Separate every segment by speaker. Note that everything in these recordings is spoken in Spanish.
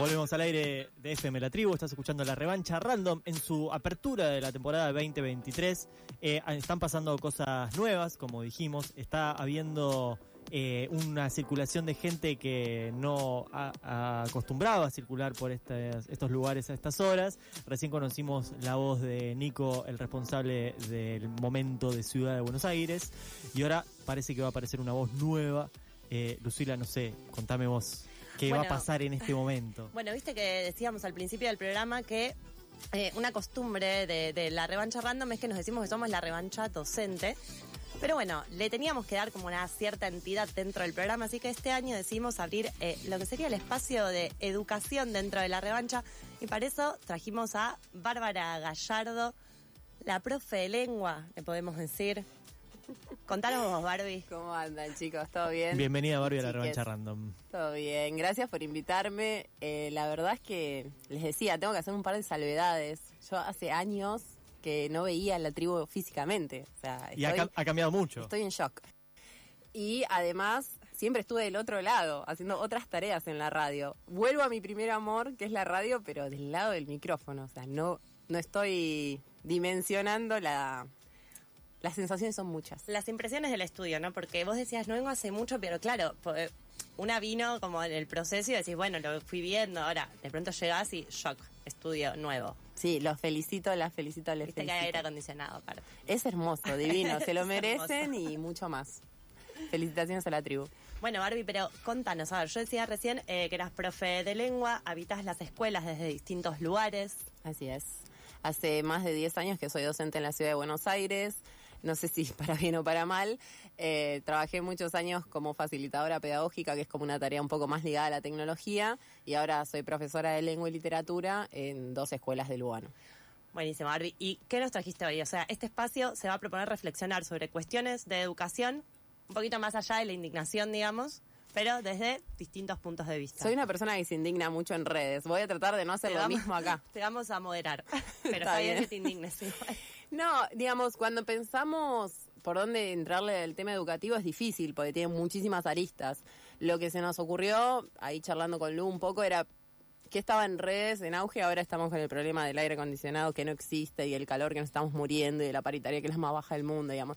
Speaker 1: Volvemos al aire de FM La Tribu, estás escuchando la revancha random en su apertura de la temporada 2023. Eh, están pasando cosas nuevas, como dijimos, está habiendo eh, una circulación de gente que no acostumbrado a circular por estos lugares a estas horas. Recién conocimos la voz de Nico, el responsable del momento de Ciudad de Buenos Aires, y ahora parece que va a aparecer una voz nueva. Eh, Lucila, no sé, contame vos. ¿Qué va a pasar en este momento?
Speaker 2: Bueno, viste que decíamos al principio del programa que eh, una costumbre de, de la revancha random es que nos decimos que somos la revancha docente. Pero bueno, le teníamos que dar como una cierta entidad dentro del programa, así que este año decidimos abrir eh, lo que sería el espacio de educación dentro de la revancha y para eso trajimos a Bárbara Gallardo, la profe de lengua, le podemos decir. Contanos vos, Barbie.
Speaker 3: ¿Cómo andan, chicos? ¿Todo bien?
Speaker 1: Bienvenida Barbie a la revancha random.
Speaker 3: Todo bien, gracias por invitarme. Eh, la verdad es que les decía, tengo que hacer un par de salvedades. Yo hace años que no veía la tribu físicamente. O sea,
Speaker 1: Y ha, ha cambiado mucho.
Speaker 3: estoy en shock. Y además, siempre estuve del otro lado, haciendo otras tareas en la radio. Vuelvo a mi primer amor, que es la radio, pero del lado del micrófono. O sea, no, no estoy dimensionando la... Las sensaciones son muchas.
Speaker 2: Las impresiones del estudio, ¿no? Porque vos decías, no vengo hace mucho, pero claro, eh, una vino como en el proceso y decís, bueno, lo fui viendo, ahora de pronto llegás y shock, estudio nuevo.
Speaker 3: Sí, los felicito, las felicito, les
Speaker 2: Viste que hay
Speaker 3: felicito.
Speaker 2: aire acondicionado aparte.
Speaker 3: Es hermoso, divino, se lo merecen y mucho más. Felicitaciones a la tribu.
Speaker 2: Bueno, Barbie, pero contanos, a ver, yo decía recién eh, que eras profe de lengua, habitas las escuelas desde distintos lugares.
Speaker 3: Así es. Hace más de 10 años que soy docente en la ciudad de Buenos Aires. No sé si para bien o para mal. Eh, trabajé muchos años como facilitadora pedagógica, que es como una tarea un poco más ligada a la tecnología. Y ahora soy profesora de lengua y literatura en dos escuelas de Lugano.
Speaker 2: Buenísimo, Barbie. ¿Y qué nos trajiste hoy? O sea, este espacio se va a proponer reflexionar sobre cuestiones de educación, un poquito más allá de la indignación, digamos, pero desde distintos puntos de vista.
Speaker 3: Soy una persona que se indigna mucho en redes. Voy a tratar de no hacer
Speaker 2: Te
Speaker 3: lo
Speaker 2: vamos-
Speaker 3: mismo acá.
Speaker 2: Te vamos a moderar. Pero
Speaker 3: Está
Speaker 2: está, bien.
Speaker 3: bien.
Speaker 2: que te indignes igual.
Speaker 3: No, digamos, cuando pensamos por dónde entrarle al tema educativo es difícil porque tiene muchísimas aristas. Lo que se nos ocurrió, ahí charlando con Lu un poco, era que estaba en redes, en auge, ahora estamos con el problema del aire acondicionado que no existe y el calor que nos estamos muriendo y de la paritaria que es la más baja del mundo, digamos.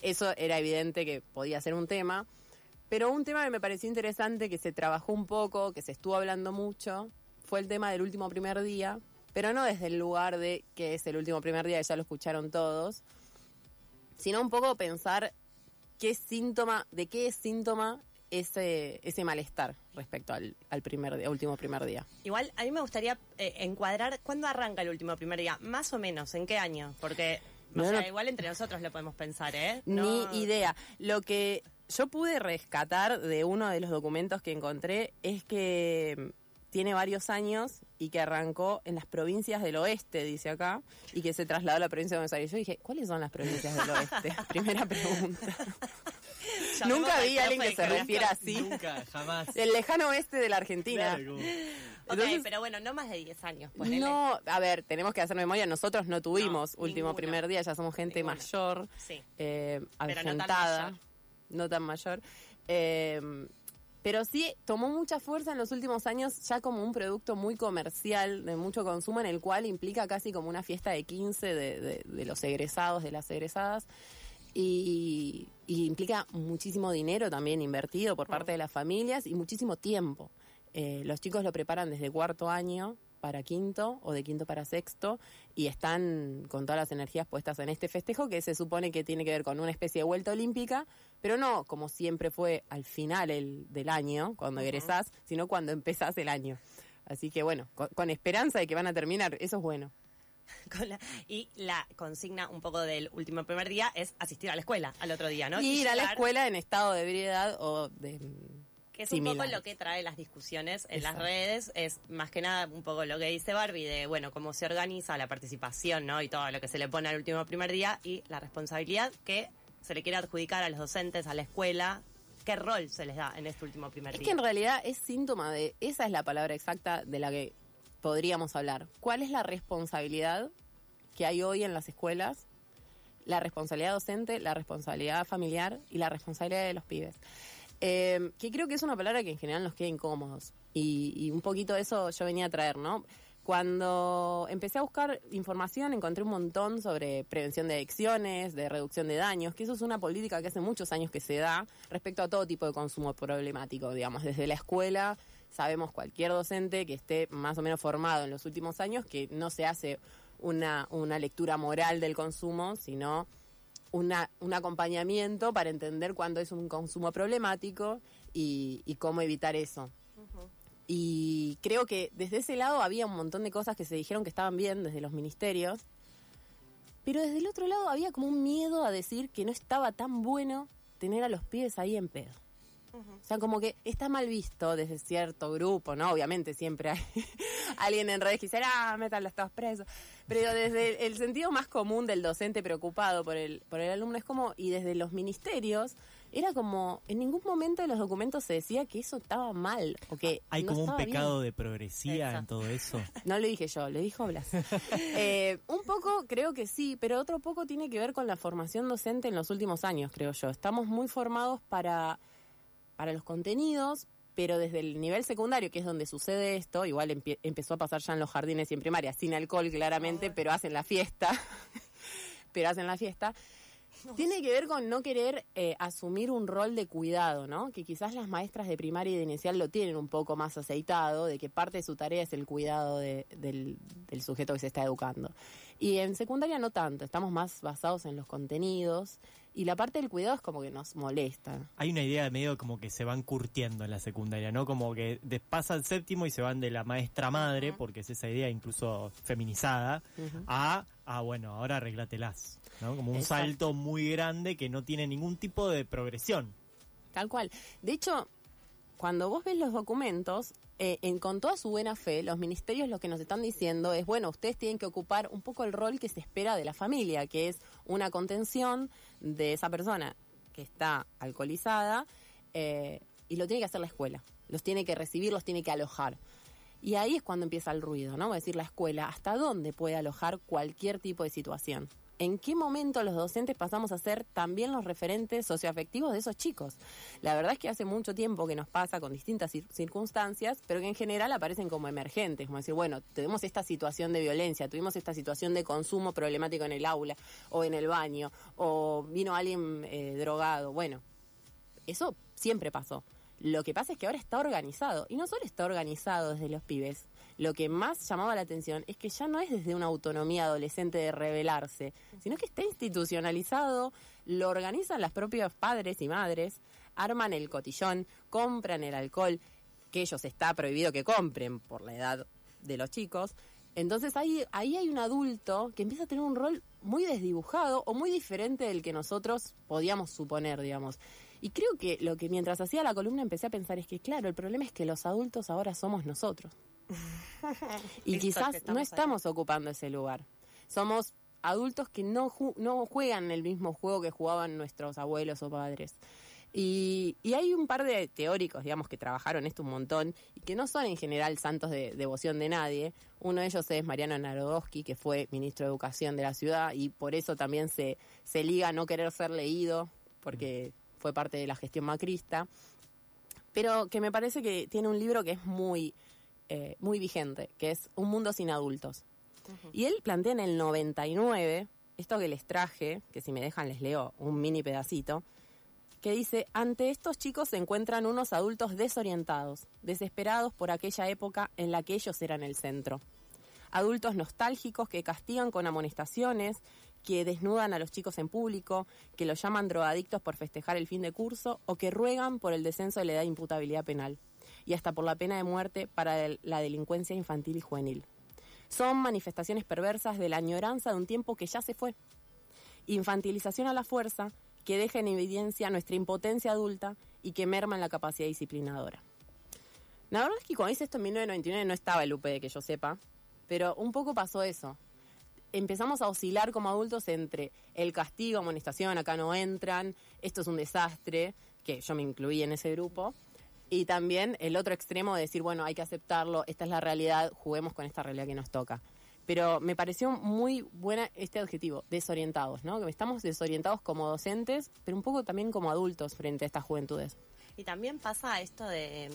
Speaker 3: Eso era evidente que podía ser un tema. Pero un tema que me pareció interesante, que se trabajó un poco, que se estuvo hablando mucho, fue el tema del último primer día, pero no desde el lugar de que es el último primer día, que ya lo escucharon todos, sino un poco pensar qué síntoma, de qué es síntoma ese, ese malestar respecto al, al primer día, último primer día.
Speaker 2: Igual, a mí me gustaría eh, encuadrar cuándo arranca el último primer día, más o menos, en qué año, porque o
Speaker 3: No,
Speaker 2: sea,
Speaker 3: no.
Speaker 2: igual entre nosotros lo podemos pensar, ¿eh? No-
Speaker 3: Ni idea. Lo que yo pude rescatar de uno de los documentos que encontré es que tiene varios años y que arrancó en las provincias del oeste, dice acá, y que se trasladó a la provincia de Buenos Aires. Yo dije, ¿cuáles son las provincias del oeste? Primera pregunta. Nunca vi a alguien que se refiera así.
Speaker 1: Nunca, jamás.
Speaker 3: El lejano oeste de la Argentina.
Speaker 1: Claro, como-
Speaker 2: Ok, pero bueno, no más de 10 años. ponele.
Speaker 3: No, a ver, tenemos que hacer memoria. Nosotros no tuvimos
Speaker 2: No,
Speaker 3: último
Speaker 2: ninguno.
Speaker 3: primer día, ya somos gente
Speaker 2: Ninguno.
Speaker 3: mayor,
Speaker 2: Sí.
Speaker 3: eh,
Speaker 2: Pero no tan mayor.
Speaker 3: no tan mayor. Eh, pero sí tomó mucha fuerza en los últimos años ya como un producto muy comercial, de mucho consumo, en el cual implica casi como una fiesta de 15 de, de- de los egresados, de las egresadas. Y, implica muchísimo dinero también invertido por parte de las familias y muchísimo tiempo. Eh, los chicos lo preparan desde cuarto año para quinto o de quinto para sexto y están con todas las energías puestas en este festejo que se supone que tiene que ver con una especie de vuelta olímpica, pero no como siempre fue al final el, del año, cuando egresás, sino cuando empezás el año. Así que bueno, con, con esperanza de que van a terminar, eso es bueno.
Speaker 2: Con la- y la consigna un poco del último primer día es asistir a la escuela al otro día, ¿no?
Speaker 3: Y ir a la escuela en estado de ebriedad o de
Speaker 2: Que es un
Speaker 3: similares.
Speaker 2: poco lo que trae las discusiones en
Speaker 3: Exacto.
Speaker 2: las redes, es más que nada un poco lo que dice Barbie de, bueno, cómo se organiza la participación, ¿no? Y todo lo que se le pone al último primer día y la responsabilidad que se le quiere adjudicar a los docentes, a la escuela, qué rol se les da en este último primer
Speaker 3: Es
Speaker 2: día.
Speaker 3: que en realidad es síntoma de, esa es la palabra exacta de la que podríamos hablar. ¿Cuál es la responsabilidad que hay hoy en las escuelas? La responsabilidad docente, la responsabilidad familiar y la responsabilidad de los pibes. Eh, que creo que es una palabra que en general nos queda incómodos. Y, y un poquito eso yo venía a traer, ¿no? Cuando empecé a buscar información encontré un montón sobre prevención de adicciones, de reducción de daños, que eso es una política que hace muchos años que se da respecto a todo tipo de consumo problemático, digamos, desde la escuela sabemos cualquier docente que esté más o menos formado en los últimos años que no se hace una, una lectura moral del consumo, sino una, un acompañamiento para entender cuándo es un consumo problemático y, y cómo evitar eso. Y creo que desde ese lado había un montón de cosas que se dijeron que estaban bien desde los ministerios, pero desde el otro lado había como un miedo a decir que no estaba tan bueno tener a los pibes ahí en pedo. O sea, como que está mal visto desde cierto grupo, ¿no? Obviamente siempre hay alguien en redes que dice, ah, métanlos todos presos. Pero desde el sentido más común del docente preocupado por el, por el alumno es como, y desde los ministerios, era como, en ningún momento de los documentos se decía que eso estaba mal, o que
Speaker 1: Hay
Speaker 3: no
Speaker 1: como un
Speaker 3: bien.
Speaker 1: pecado de progresía en todo eso.
Speaker 3: No lo dije yo, lo dijo Blas. Eh, un poco creo que sí, pero otro poco tiene que ver con la formación docente en los últimos años, creo yo. Estamos muy formados para, para los contenidos, pero desde el nivel secundario, que es donde sucede esto, igual empie- empezó a pasar ya en los jardines y en primaria, sin alcohol claramente, pero hacen la fiesta. pero hacen la fiesta. Tiene que ver con no querer eh, asumir un rol de cuidado, ¿no? Que quizás las maestras de primaria y de inicial lo tienen un poco más aceitado, de que parte de su tarea es el cuidado de- del, del sujeto que se está educando. Y en secundaria no tanto, estamos más basados en los contenidos y la parte del cuidado es como que nos molesta.
Speaker 1: Hay una idea de medio como que se van curtiendo en la secundaria, ¿no? Como que pasa el séptimo y se van de la maestra madre, porque es esa idea incluso feminizada, a, a bueno, ahora arreglatelas, ¿no? Como un
Speaker 3: Exacto.
Speaker 1: salto muy grande que no tiene ningún tipo de progresión.
Speaker 3: Tal cual. De hecho, cuando vos ves los documentos, eh, en, con toda su buena fe, los ministerios lo que nos están diciendo es, bueno, ustedes tienen que ocupar un poco el rol que se espera de la familia, que es una contención de esa persona que está alcoholizada eh, y lo tiene que hacer la escuela. Los tiene que recibir, los tiene que alojar. Y ahí es cuando empieza el ruido, ¿no? A decir la escuela, ¿hasta dónde puede alojar cualquier tipo de situación? ¿En qué momento los docentes pasamos a ser también los referentes socioafectivos de esos chicos? La verdad es que hace mucho tiempo que nos pasa con distintas cir- circunstancias, pero que en general aparecen como emergentes, como decir, bueno, tuvimos esta situación de violencia, tuvimos esta situación de consumo problemático en el aula o en el baño, o vino alguien eh, drogado, bueno, eso siempre pasó. Lo que pasa es que ahora está organizado. Y no solo está organizado desde los pibes. Lo que más llamaba la atención es que ya no es desde una autonomía adolescente de rebelarse, sino que está institucionalizado, lo organizan los propios padres y madres, arman el cotillón, compran el alcohol, que ellos está prohibido que compren por la edad de los chicos. Entonces ahí, ahí hay un adulto que empieza a tener un rol muy desdibujado o muy diferente del que nosotros podíamos suponer, digamos. Y creo que lo que mientras hacía la columna empecé a pensar es que, claro, el problema es que los adultos ahora somos nosotros. y quizás no
Speaker 2: estamos
Speaker 3: ocupando ese lugar. Somos adultos que no, ju- no juegan el mismo juego que jugaban nuestros abuelos o padres. Y, y hay un par de teóricos, digamos, que trabajaron esto un montón y que no son en general santos de devoción de nadie. Uno de ellos es Mariano Narodowski, que fue ministro de Educación de la ciudad y por eso también se, se liga a no querer ser leído, porque fue parte de la gestión macrista. Pero que me parece que tiene un libro que es muy, eh, muy vigente, que es Un mundo sin adultos. Y él plantea en el 99, esto que les traje, que si me dejan les leo un mini pedacito, que dice, ante estos chicos se encuentran unos adultos desorientados, desesperados por aquella época en la que ellos eran el centro. Adultos nostálgicos que castigan con amonestaciones, que desnudan a los chicos en público, que los llaman drogadictos por festejar el fin de curso o que ruegan por el descenso de la edad de imputabilidad penal y hasta por la pena de muerte para la delincuencia infantil y juvenil. Son manifestaciones perversas de la añoranza de un tiempo que ya se fue. Infantilización a la fuerza que deja en evidencia nuestra impotencia adulta y que merman la capacidad disciplinadora. La verdad es que cuando hice esto en 1999 no estaba el UPD, que yo sepa, pero un poco pasó eso. Empezamos a oscilar como adultos entre el castigo, amonestación, acá no entran, esto es un desastre, que yo me incluí en ese grupo, y también el otro extremo de decir, bueno, hay que aceptarlo, esta es la realidad, juguemos con esta realidad que nos toca. Pero me pareció muy buena este adjetivo, desorientados, ¿no? Que estamos desorientados como docentes, pero un poco también como adultos frente a estas juventudes.
Speaker 2: Y también pasa esto de,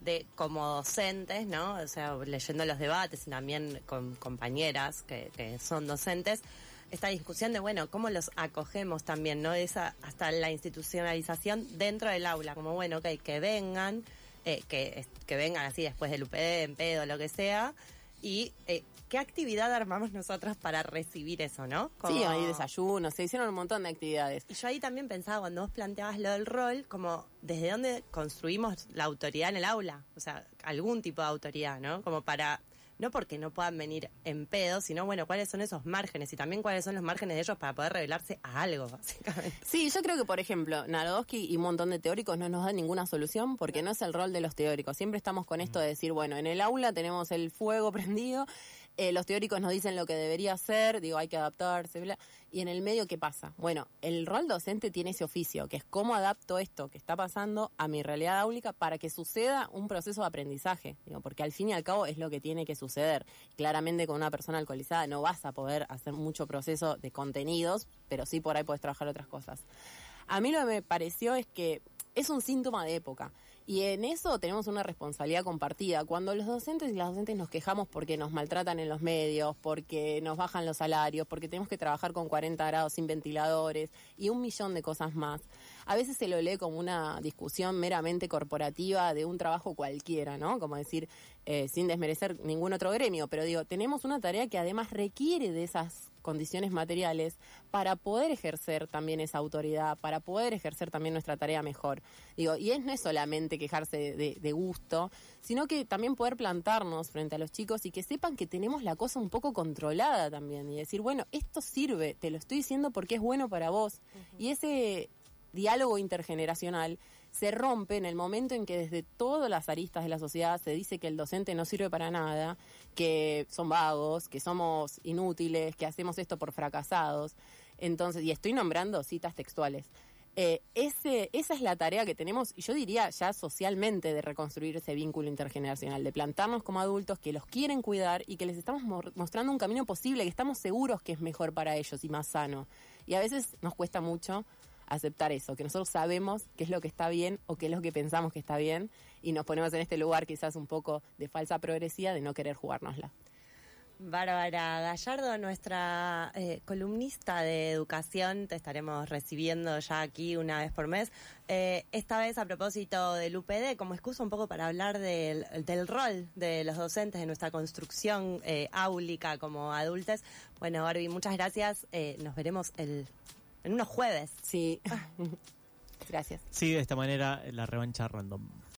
Speaker 2: de como docentes, ¿no? O sea, leyendo los debates y también con compañeras que, que son docentes, esta discusión de, bueno, cómo los acogemos también, ¿no? Esa, hasta la institucionalización dentro del aula, como, bueno, ok, que vengan, eh, que, que vengan así después del UPD, en pedo, lo que sea, y eh, qué actividad armamos nosotros para recibir eso, ¿no? Como-
Speaker 3: Sí, hay desayunos, se hicieron un montón de actividades.
Speaker 2: Y yo ahí también pensaba, cuando vos planteabas lo del rol, como desde dónde construimos la autoridad en el aula, o sea, algún tipo de autoridad, ¿no? Como para, no porque no puedan venir en pedo, sino bueno, cuáles son esos márgenes y también cuáles son los márgenes de ellos para poder revelarse a algo, básicamente.
Speaker 3: Sí, yo creo que, por ejemplo, Narodowski y un montón de teóricos no nos dan ninguna solución porque no es el rol de los teóricos. Siempre estamos con esto de decir, bueno, en el aula tenemos el fuego prendido, eh, los teóricos nos dicen lo que debería ser, digo, hay que adaptarse, bla. Y en el medio, ¿qué pasa? Bueno, el rol docente tiene ese oficio, que es cómo adapto esto que está pasando a mi realidad áulica para que suceda un proceso de aprendizaje. Digo, porque al fin y al cabo es lo que tiene que suceder. Claramente con una persona alcoholizada no vas a poder hacer mucho proceso de contenidos, pero sí por ahí puedes trabajar otras cosas. A mí lo que me pareció es que es un síntoma de época. Y en eso tenemos una responsabilidad compartida. Cuando los docentes y las docentes nos quejamos porque nos maltratan en los medios, porque nos bajan los salarios, porque tenemos que trabajar con 40 grados sin ventiladores y un millón de cosas más, a veces se lo lee como una discusión meramente corporativa de un trabajo cualquiera, ¿no? Como decir, eh, sin desmerecer ningún otro gremio, pero digo, tenemos una tarea que además requiere de esas condiciones materiales para poder ejercer también esa autoridad, para poder ejercer también nuestra tarea mejor. Digo, y es, no es solamente quejarse de, de- de gusto, sino que también poder plantarnos frente a los chicos y que sepan que tenemos la cosa un poco controlada también y decir, bueno, esto sirve, te lo estoy diciendo porque es bueno para vos. Y ese diálogo intergeneracional se rompe en el momento en que desde todas las aristas de la sociedad se dice que el docente no sirve para nada, que son vagos, que somos inútiles, que hacemos esto por fracasados. Entonces, y estoy nombrando citas textuales. Eh, ese, esa es la tarea que tenemos, y yo diría ya socialmente, de reconstruir ese vínculo intergeneracional, de plantarnos como adultos que los quieren cuidar y que les estamos mo- mostrando un camino posible, que estamos seguros que es mejor para ellos y más sano. Y a veces nos cuesta mucho aceptar eso, que nosotros sabemos qué es lo que está bien o qué es lo que pensamos que está bien y nos ponemos en este lugar quizás un poco de falsa progresía de no querer jugárnosla.
Speaker 2: Bárbara Gallardo, nuestra eh, columnista de educación, te estaremos recibiendo ya aquí una vez por mes. Eh, esta vez a propósito del UPD, como excusa un poco para hablar del, rol de los docentes, de nuestra construcción eh, áulica como adultos. Bueno, Barbie, muchas gracias. Eh, nos veremos el, en unos jueves.
Speaker 3: Sí. Gracias.
Speaker 1: Sigue de esta manera la revancha random.